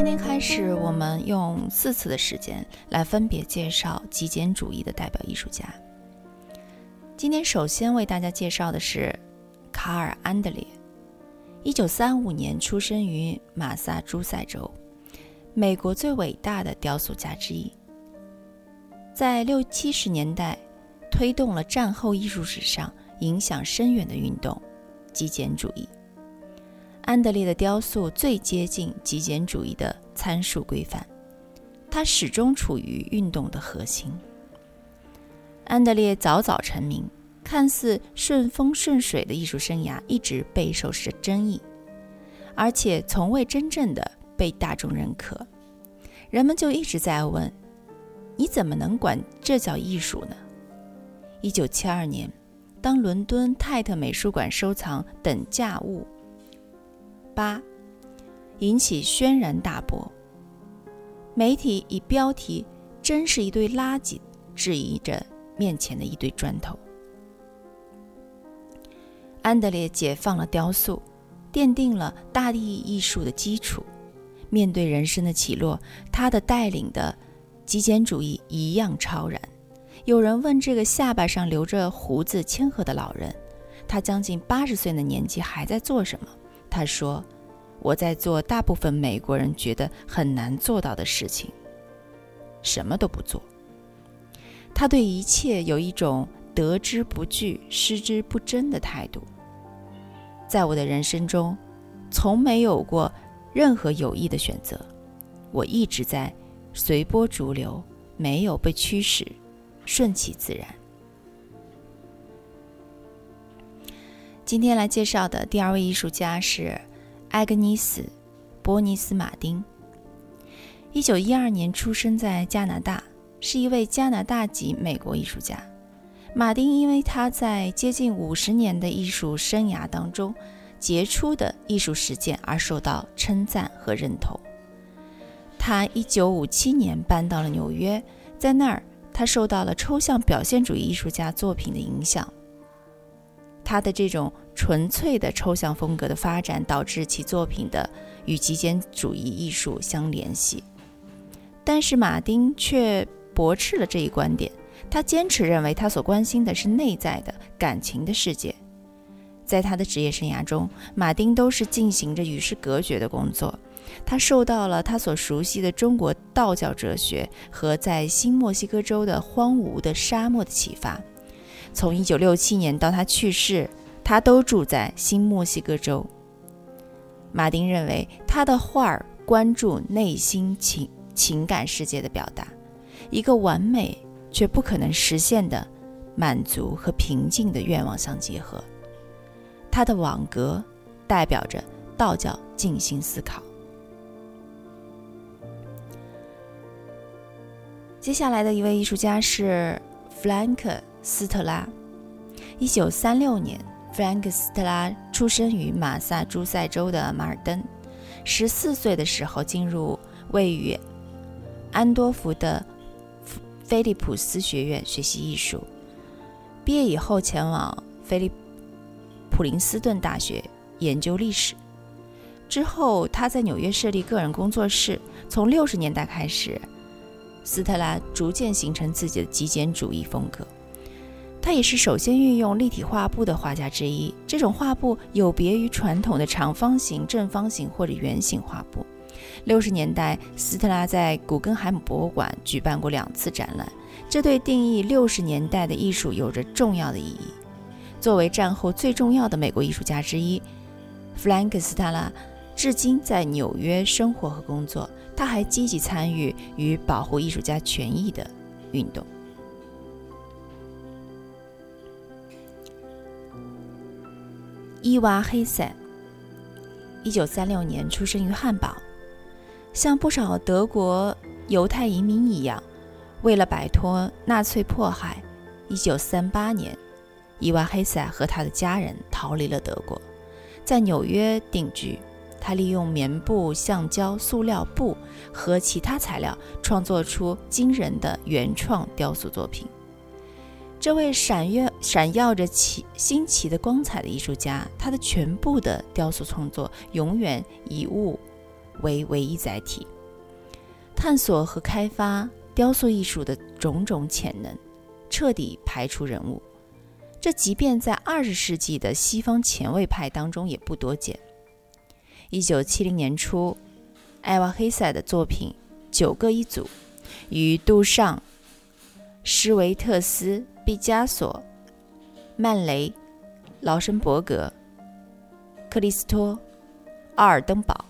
今天开始我们用四次的时间来分别介绍极简主义的代表艺术家。今天首先为大家介绍的是卡尔·安德烈，一九三五年出生于马萨诸塞州，美国最伟大的雕塑家之一，在六七十年代推动了战后艺术史上影响深远的运动——极简主义。安德烈的雕塑最接近极简主义的参数规范，它始终处于运动的核心。安德烈早早成名，看似顺风顺水的艺术生涯一直备受争议，而且从未真正的被大众认可。人们就一直在问：你怎么能管这叫艺术呢？一九七二年，当伦敦泰特美术馆收藏等价物。八引起轩然大波，媒体以标题“真是一堆垃圾”质疑着面前的一堆砖头。安德烈解放了雕塑，奠定了大地艺术的基础。面对人生的起落，他的带领的极简主义一样超然。有人问这个下巴上留着胡子、谦和的老人，他将近八十岁的年纪还在做什么？他说：“我在做大部分美国人觉得很难做到的事情，什么都不做。”他对一切有一种得之不惧、失之不争的态度。在我的人生中，从没有过任何有益的选择，我一直在随波逐流，没有被驱使，顺其自然。今天来介绍的第二位艺术家是埃格尼斯·波尼斯马丁。一九一二年出生在加拿大，是一位加拿大籍美国艺术家。马丁因为他在接近五十年的艺术生涯当中杰出的艺术实践而受到称赞和认同。他一九五七年搬到了纽约，在那儿他受到了抽象表现主义艺术家作品的影响。他的这种纯粹的抽象风格的发展，导致其作品的与极简主义艺术相联系。但是马丁却驳斥了这一观点，他坚持认为他所关心的是内在的感情的世界。在他的职业生涯中，马丁都是进行着与世隔绝的工作。他受到了他所熟悉的中国道教哲学和在新墨西哥州的荒芜的沙漠的启发。从1967年到他去世，他都住在新墨西哥州。马丁认为，他的画儿关注内心情情感世界的表达，一个完美却不可能实现的满足和平静的愿望相结合。他的网格代表着道教静心思考。接下来的一位艺术家是弗兰克。斯特拉，一九三六年，弗兰克·斯特拉出生于马萨诸塞州的马尔登。十四岁的时候，进入位于安多福的菲利普斯学院学习艺术。毕业以后，前往菲利普林斯顿大学研究历史。之后，他在纽约设立个人工作室。从六十年代开始，斯特拉逐渐形成自己的极简主义风格。他也是首先运用立体画布的画家之一。这种画布有别于传统的长方形、正方形或者圆形画布。六十年代，斯特拉在古根海姆博物馆举办过两次展览，这对定义六十年代的艺术有着重要的意义。作为战后最重要的美国艺术家之一，弗兰克·斯特拉至今在纽约生活和工作。他还积极参与与保护艺术家权益的运动。伊娃·黑塞，一九三六年出生于汉堡。像不少德国犹太移民一样，为了摆脱纳粹迫害，1938年，伊娃黑塞和他的家人逃离了德国，在纽约定居。他利用棉布、橡胶、塑料布和其他材料，创作出惊人的原创雕塑作品。这位闪耀、闪耀着奇新奇的光彩的艺术家，他的全部的雕塑创作永远以物为唯一载体，探索和开发雕塑艺术的种种潜能，彻底排除人物。这即便在二十世纪的西方前卫派当中也不多见。一九七零年初，艾瓦黑塞的作品九个一组，与杜尚、施维特斯、毕加索、曼雷、劳申伯格、克里斯托、奥尔登堡、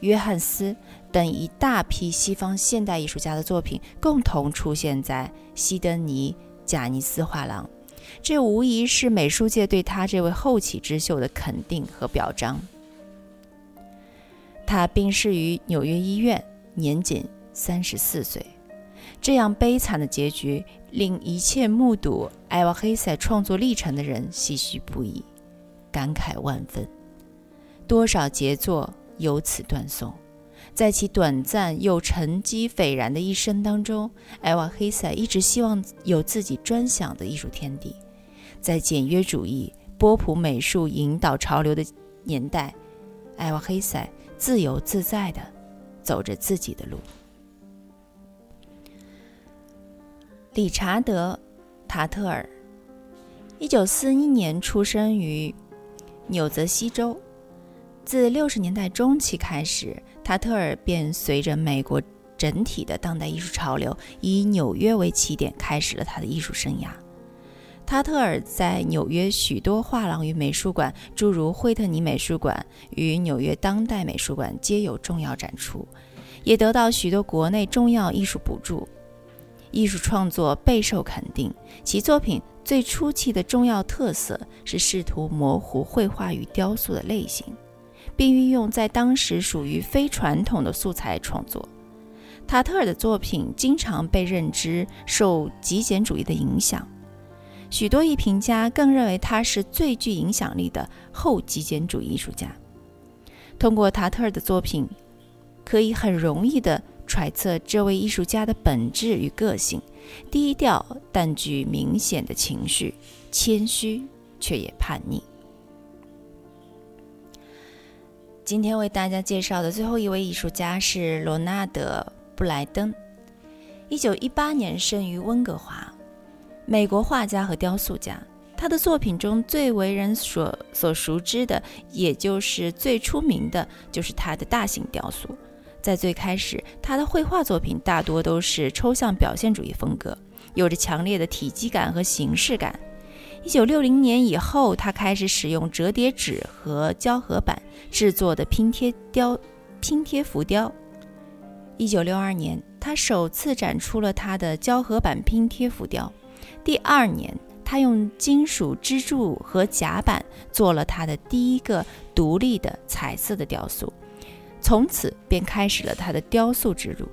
约翰斯等一大批西方现代艺术家的作品共同出现在西德尼贾尼斯画廊，这无疑是美术界对他这位后起之秀的肯定和表彰。他病逝于纽约医院，年仅三十四岁。这样悲惨的结局令一切目睹艾瓦黑塞创作历程的人唏嘘不已，感慨万分。多少杰作由此断送。在其短暂又成绩斐然的一生当中，艾瓦黑塞一直希望有自己专享的艺术天地。在简约主义、波普美术引导潮流的年代，艾瓦黑塞。自由自在地走着自己的路。理查德·塔特尔，一九四一年出生于纽泽西州。自六十年代中期开始，塔特尔便随着美国整体的当代艺术潮流，以纽约为起点，开始了他的艺术生涯。塔特尔在纽约许多画廊与美术馆，诸如惠特尼美术馆与纽约当代美术馆，皆有重要展出，也得到许多国内重要艺术补助。艺术创作备受肯定，其作品最初期的重要特色是试图模糊绘画与雕塑的类型，并运用在当时属于非传统的素材创作。塔特尔的作品经常被认知受极简主义的影响。许多艺评家更认为他是最具影响力的后极简主义艺术家。通过塔特尔的作品，可以很容易地揣测这位艺术家的本质与个性：低调但具明显的情绪，谦虚却也叛逆。今天为大家介绍的最后一位艺术家是罗纳德·布莱登，一九一八年生于温哥华。美国画家和雕塑家，他的作品中最为人所所熟知的，也就是最出名的，就是他的大型雕塑。在最开始，他的绘画作品大多都是抽象表现主义风格，有着强烈的体积感和形式感。一九六零年以后，他开始使用折叠纸和胶合板制作的拼贴雕、拼贴浮雕。一九六二年，他首次展出了他的胶合板拼贴浮雕。第二年，他用金属支柱和甲板做了他的第一个独立的彩色的雕塑，从此便开始了他的雕塑之路。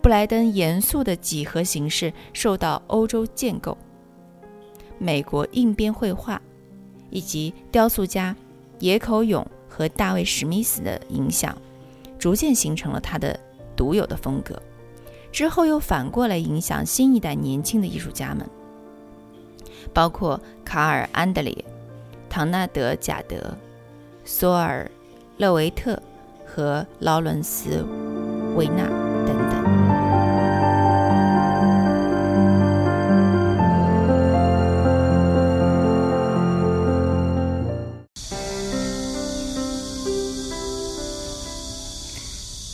布莱登严肃的几何形式受到欧洲建构、美国硬边绘画以及雕塑家野口勇和大卫史密斯的影响，逐渐形成了他的独有的风格。之后又反过来影响新一代年轻的艺术家们，包括卡尔·安德烈、唐纳德·贾德、索尔·勒维特和劳伦斯·维纳等等。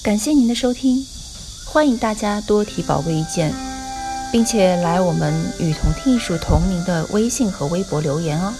感谢您的收听。欢迎大家多提宝贵意见，并且来我们“与同听艺术”同名的微信和微博留言哦。